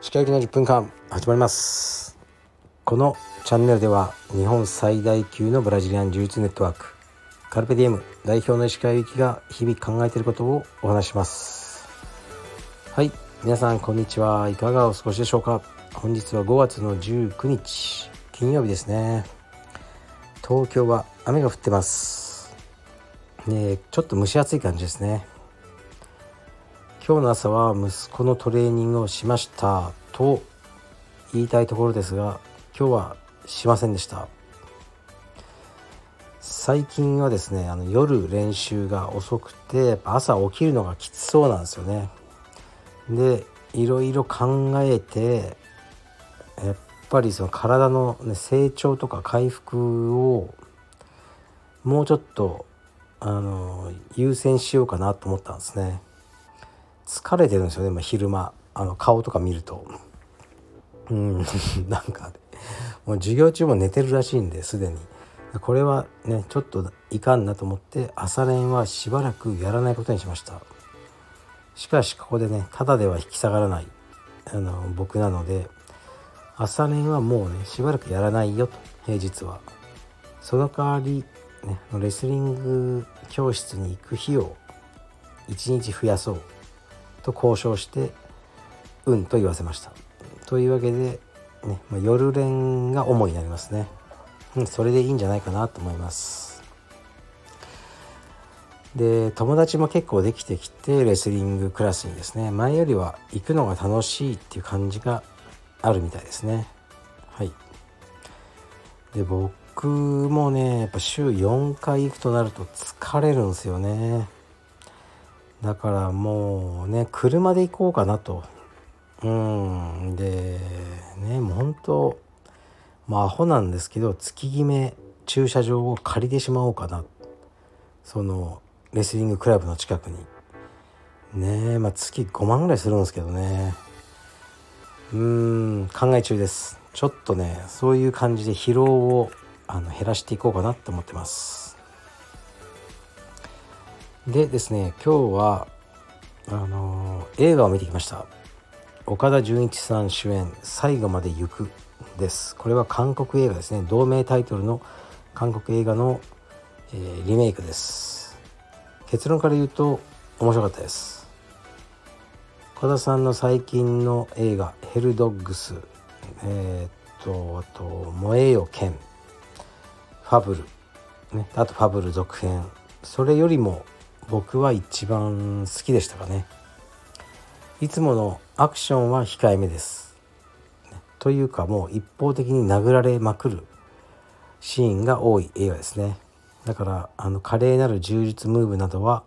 歯科行きの10分間始まります。このチャンネルでは日本最大級のブラジリアン柔術ネットワークカルペディエム代表の石川由紀が日々考えていることをお話します。はい皆さんこんにちは。いかがお過ごしでしょうか。本日は5月の19日金曜日ですね。東京は雨が降ってますねちょっと蒸し暑い感じですね。今日の朝は息子のトレーニングをしましたと言いたいところですが今日はしませんでした。最近はですねあの夜練習が遅くて朝起きるのがきつそうなんですよね。でいろいろ考えてやっぱりその体の、ね、成長とか回復をもうちょっとあの優先しようかなと思ったんですね。疲れてるんですよね、まあ、昼間。あの顔とか見ると。うん なんかもう授業中も寝てるらしいんですでに。これはねちょっといかんなと思って朝練はしばらくやらないことにしました。しかしここでねただでは引き下がらない。あの僕なので朝練はもうねしばらくやらないよと平日は。その代わり、ね、レスリング教室に行く日を1日増やそうと交渉してうんと言わせました。というわけで、ねまあ、夜練が主になりますね、うん、それでいいんじゃないかなと思います。で友達も結構できてきてレスリングクラスにですね。前よりは行くのが楽しいっていう感じがあるみたいですね。はい。で僕僕もねやっぱ週4回行くとなると疲れるんですよね。だからもうね車で行こうかなと。うん。でねもう本当まあアホなんですけど月決め駐車場を借りてしまおうかな。そのレスリングクラブの近くに。ねえまあ月5万ぐらいするんですけどね。うーん考え中です。ちょっとねそういう感じで疲労をあの減らしていこうかなと思ってます。でですね今日はあの、映画を見てきました。岡田准一さん主演「最後まで行く」です。これは韓国映画ですね。同名タイトルの韓国映画の、えー、リメイクです。結論から言うと面白かったです。岡田さんの最近の映画「ヘルドッグス」えー、っとあと「燃えよ剣」「ファブル」ね、あと「ファブル」続編。それよりも僕は一番好きでしたかね。いつものアクションは控えめです。というかもう一方的に殴られまくるシーンが多い映画ですね。だからあの華麗なる柔術ムーブなどは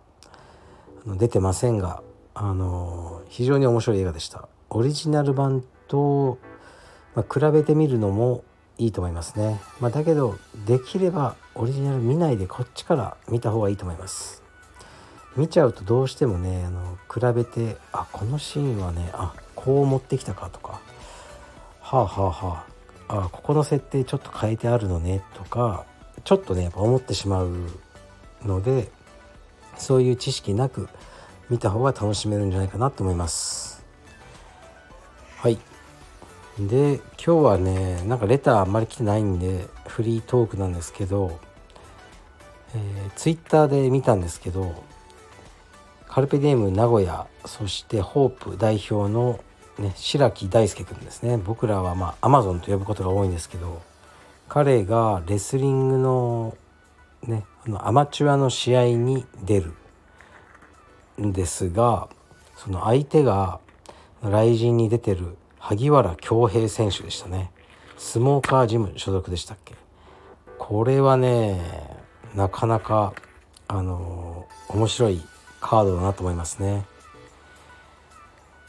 出てませんがあの非常に面白い映画でした。オリジナル版と、まあ、比べてみるのもいいと思いますね、まあ、だけどできればオリジナル見ないでこっちから見た方がいいと思います。見ちゃうとどうしてもねあの比べてあこのシーンはねあこう持ってきたかとかはあはあはああここの設定ちょっと変えてあるのねとかちょっとねやっぱ思ってしまうのでそういう知識なく見た方が楽しめるんじゃないかなと思います。はい。で今日はねなんかレターあんまり来てないんでフリートークなんですけど、えー、ツイッターで見たんですけどカルペディエム名古屋そしてホープ代表の、ね、白木大輔君ですね。僕らはまあアマゾンと呼ぶことが多いんですけど彼がレスリングの,、ね、あのアマチュアの試合に出るんですがその相手が雷神に出てる萩原恭平選手でしたねスモーカージム所属でしたっけこれはねなかなかあの面白いカードだなと思いますね。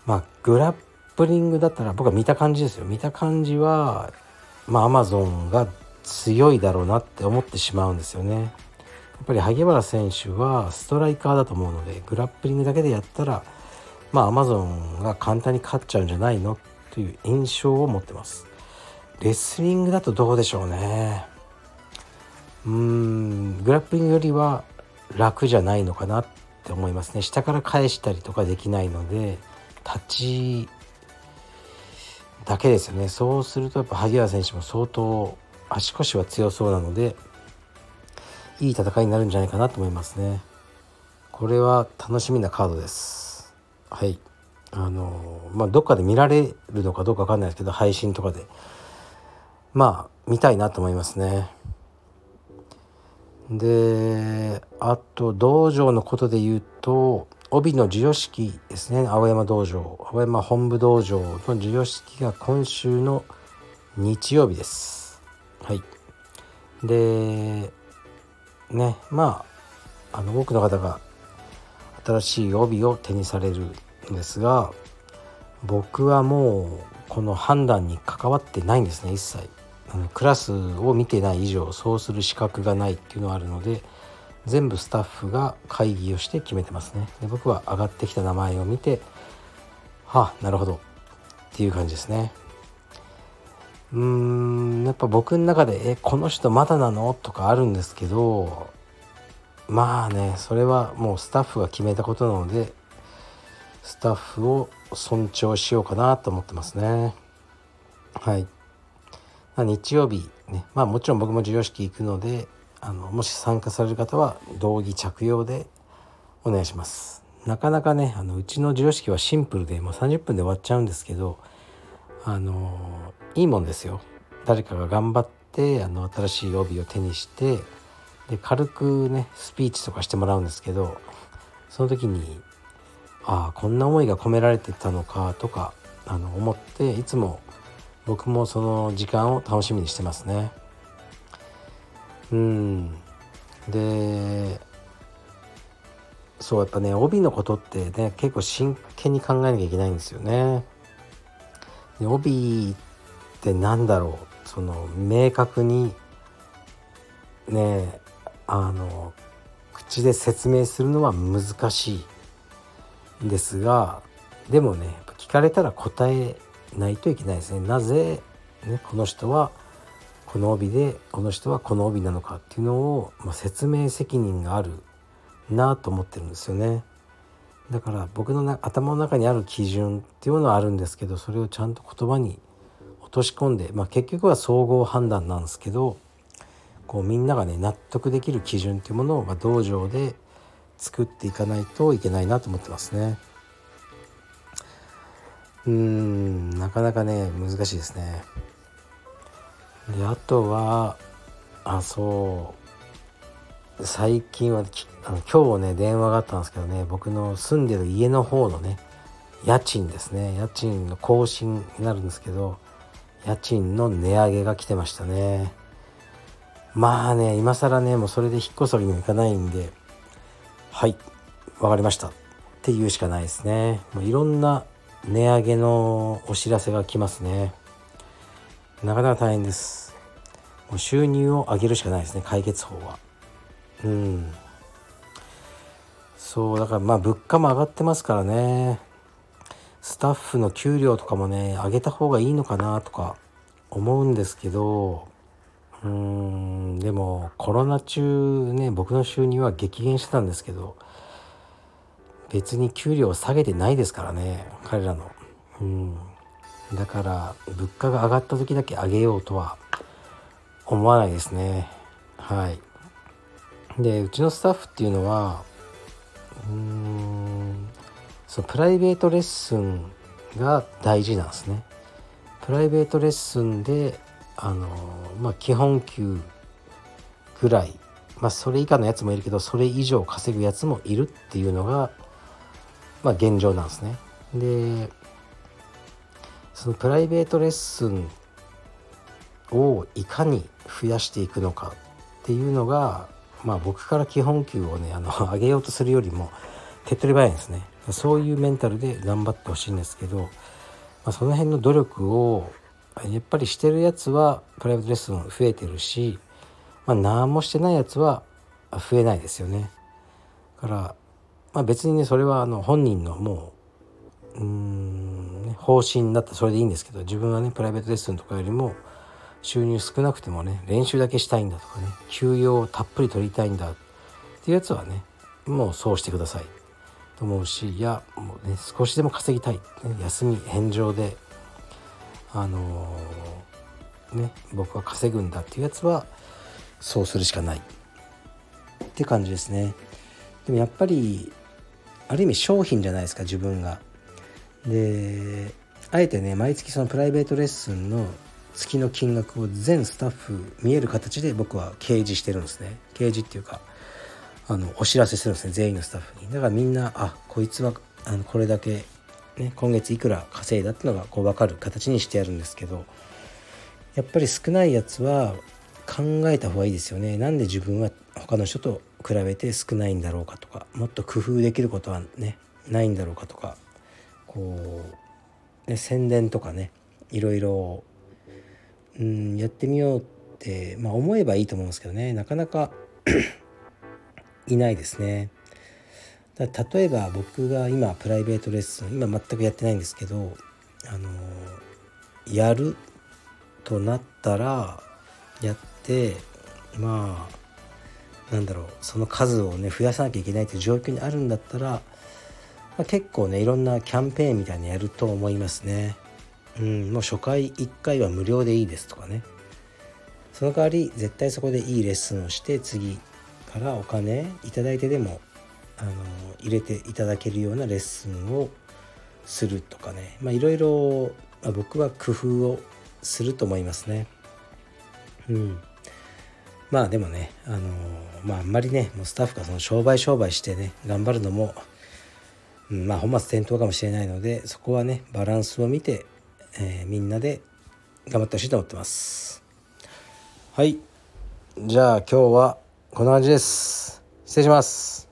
まあグラップリングだったら僕は見た感じですよ見た感じはまあアマゾンが強いだろうなって思ってしまうんですよね。やっぱり萩原選手はストライカーだと思うのでグラップリングだけでやったらまあアマゾンが簡単に勝っちゃうんじゃないのという印象を持ってます。レスリングだとどうでしょうね。うーんグラップリングよりは楽じゃないのかなって思いますね。下から返したりとかできないので立ちだけですよね。そうするとやっぱ萩原選手も相当足腰は強そうなのでいい戦いになるんじゃないかなと思いますね。これは楽しみなカードです。はい。あのまあどっかで見られるのかどうか分かんないですけど配信とかで。まあ見たいなと思いますね。であと道場のことで言うと帯の授与式ですね。青山道場。青山本部道場の授与式が今週の日曜日です。はい。でねまああの多くの方が新しい帯を手にされるですが僕はもうこの判断に関わってないんですね一切。クラスを見てない以上そうする資格がないっていうのはあるので全部スタッフが会議をして決めてますね。で僕は上がってきた名前を見てはあなるほど。っていう感じですね。うーんやっぱ僕の中で「えこの人まだなの?」とかあるんですけどまあねそれはもうスタッフが決めたことなのでスタッフを尊重しようかなと思ってますね。はい。日曜日ね。まあもちろん僕も授与式行くのであのもし参加される方は道着着用でお願いします。なかなかねあのうちの授与式はシンプルでもう30分で終わっちゃうんですけどあのいいもんですよ。誰かが頑張ってあの新しい帯を手にしてで軽くねスピーチとかしてもらうんですけどその時にああこんな思いが込められてたのかとかあの思っていつも僕もその時間を楽しみにしてますね。うん。でそうやっぱね帯のことってね結構真剣に考えなきゃいけないんですよね。で帯ってなんだろうその明確にねあの口で説明するのは難しい。ですがでもね聞かれたら答えないといけないですね。なぜ、ね、この人はこの帯でこの人はこの帯なのかっていうのを、まあ、説明責任があるなと思ってるんですよね。だから僕の頭の中にある基準っていうのはあるんですけどそれをちゃんと言葉に落とし込んで、まあ、結局は総合判断なんですけどこうみんながね納得できる基準っていうものを、まあ、道場で作っていかないといけないなと思ってますね。うーんなかなかね難しいですね。であとはあそう。最近はあの今日ね電話があったんですけどね僕の住んでる家の方のね家賃ですね。家賃の更新になるんですけど家賃の値上げが来てましたね。まあね今更ねもうそれで引っ越すわけにもいかないんではい分かりました。っていうしかないですね。もういろんな値上げのお知らせが来ますね。なかなか大変です。もう収入を上げるしかないですね解決法は。うん。そうだからまあ物価も上がってますからね。スタッフの給料とかもね上げた方がいいのかなとか思うんですけどうんでもコロナ中ね僕の収入は激減してたんですけど別に給料を下げてないですからね彼らの。うん。だから物価が上がった時だけ上げようとは思わないですね。はい。でうちのスタッフっていうのはうんそのプライベートレッスンが大事なんですね。プライベートレッスンであのまあ基本給ぐらいまあそれ以下のやつもいるけどそれ以上稼ぐやつもいるっていうのがまあ、現状なんですね。でそのプライベートレッスンをいかに増やしていくのかっていうのが、まあ、僕から基本給をねあの 上げようとするよりも手っ取り早いんですねそういうメンタルで頑張ってほしいんですけど、まあ、その辺の努力をやっぱりしてるやつはプライベートレッスン増えてるし、まあ、何もしてないやつは増えないですよね。だからまあ、別にねそれはあの本人のもううん、ね、方針になったらそれでいいんですけど自分はねプライベートレッスンとかよりも収入少なくてもね練習だけしたいんだとかね休養をたっぷり取りたいんだっていうやつはねもうそうしてくださいと思うしいやもうね少しでも稼ぎたい、休み返上であのー、ね僕は稼ぐんだっていうやつはそうするしかない。って感じですね。でもやっぱりある意味商品じゃないですか自分が。であえてね毎月そのプライベートレッスンの月の金額を全スタッフ見える形で僕は掲示してるんですね。掲示っていうかあのお知らせするんですね全員のスタッフに。だからみんなあこいつはあのこれだけ、ね、今月いくら稼いだっていうのがこう分かる形にしてやるんですけどやっぱり少ないやつは考えた方がいいですよねなんで自分は他の人と比べて少ないんだろうかとかもっと工夫できることはねないんだろうかとかこう、ね、宣伝とかねいろいろうんやってみようって、まあ、思えばいいと思うんですけどねなかなか いないですね。だ例えば僕が今プライベートレッスン今全くやってないんですけどあのやるとなったらやってまあなんだろうその数をね増やさなきゃいけないという状況にあるんだったら、まあ、結構ねいろんなキャンペーンみたいにやると思いますね。うん、もう初回1回は無料でいいですとかねその代わり絶対そこでいいレッスンをして次からお金いいてでもあの入れていただけるようなレッスンをするとかね。まいろいろ、僕は工夫をすると思いますね。うん。まあでもねあのまああんまりねもうスタッフがその商売商売してね頑張るのも、うん、まあ本末転倒かもしれないのでそこはねバランスを見てえー、みんなで頑張ってほしいと思ってます。はい。じゃあ今日はこんな感じです。失礼します。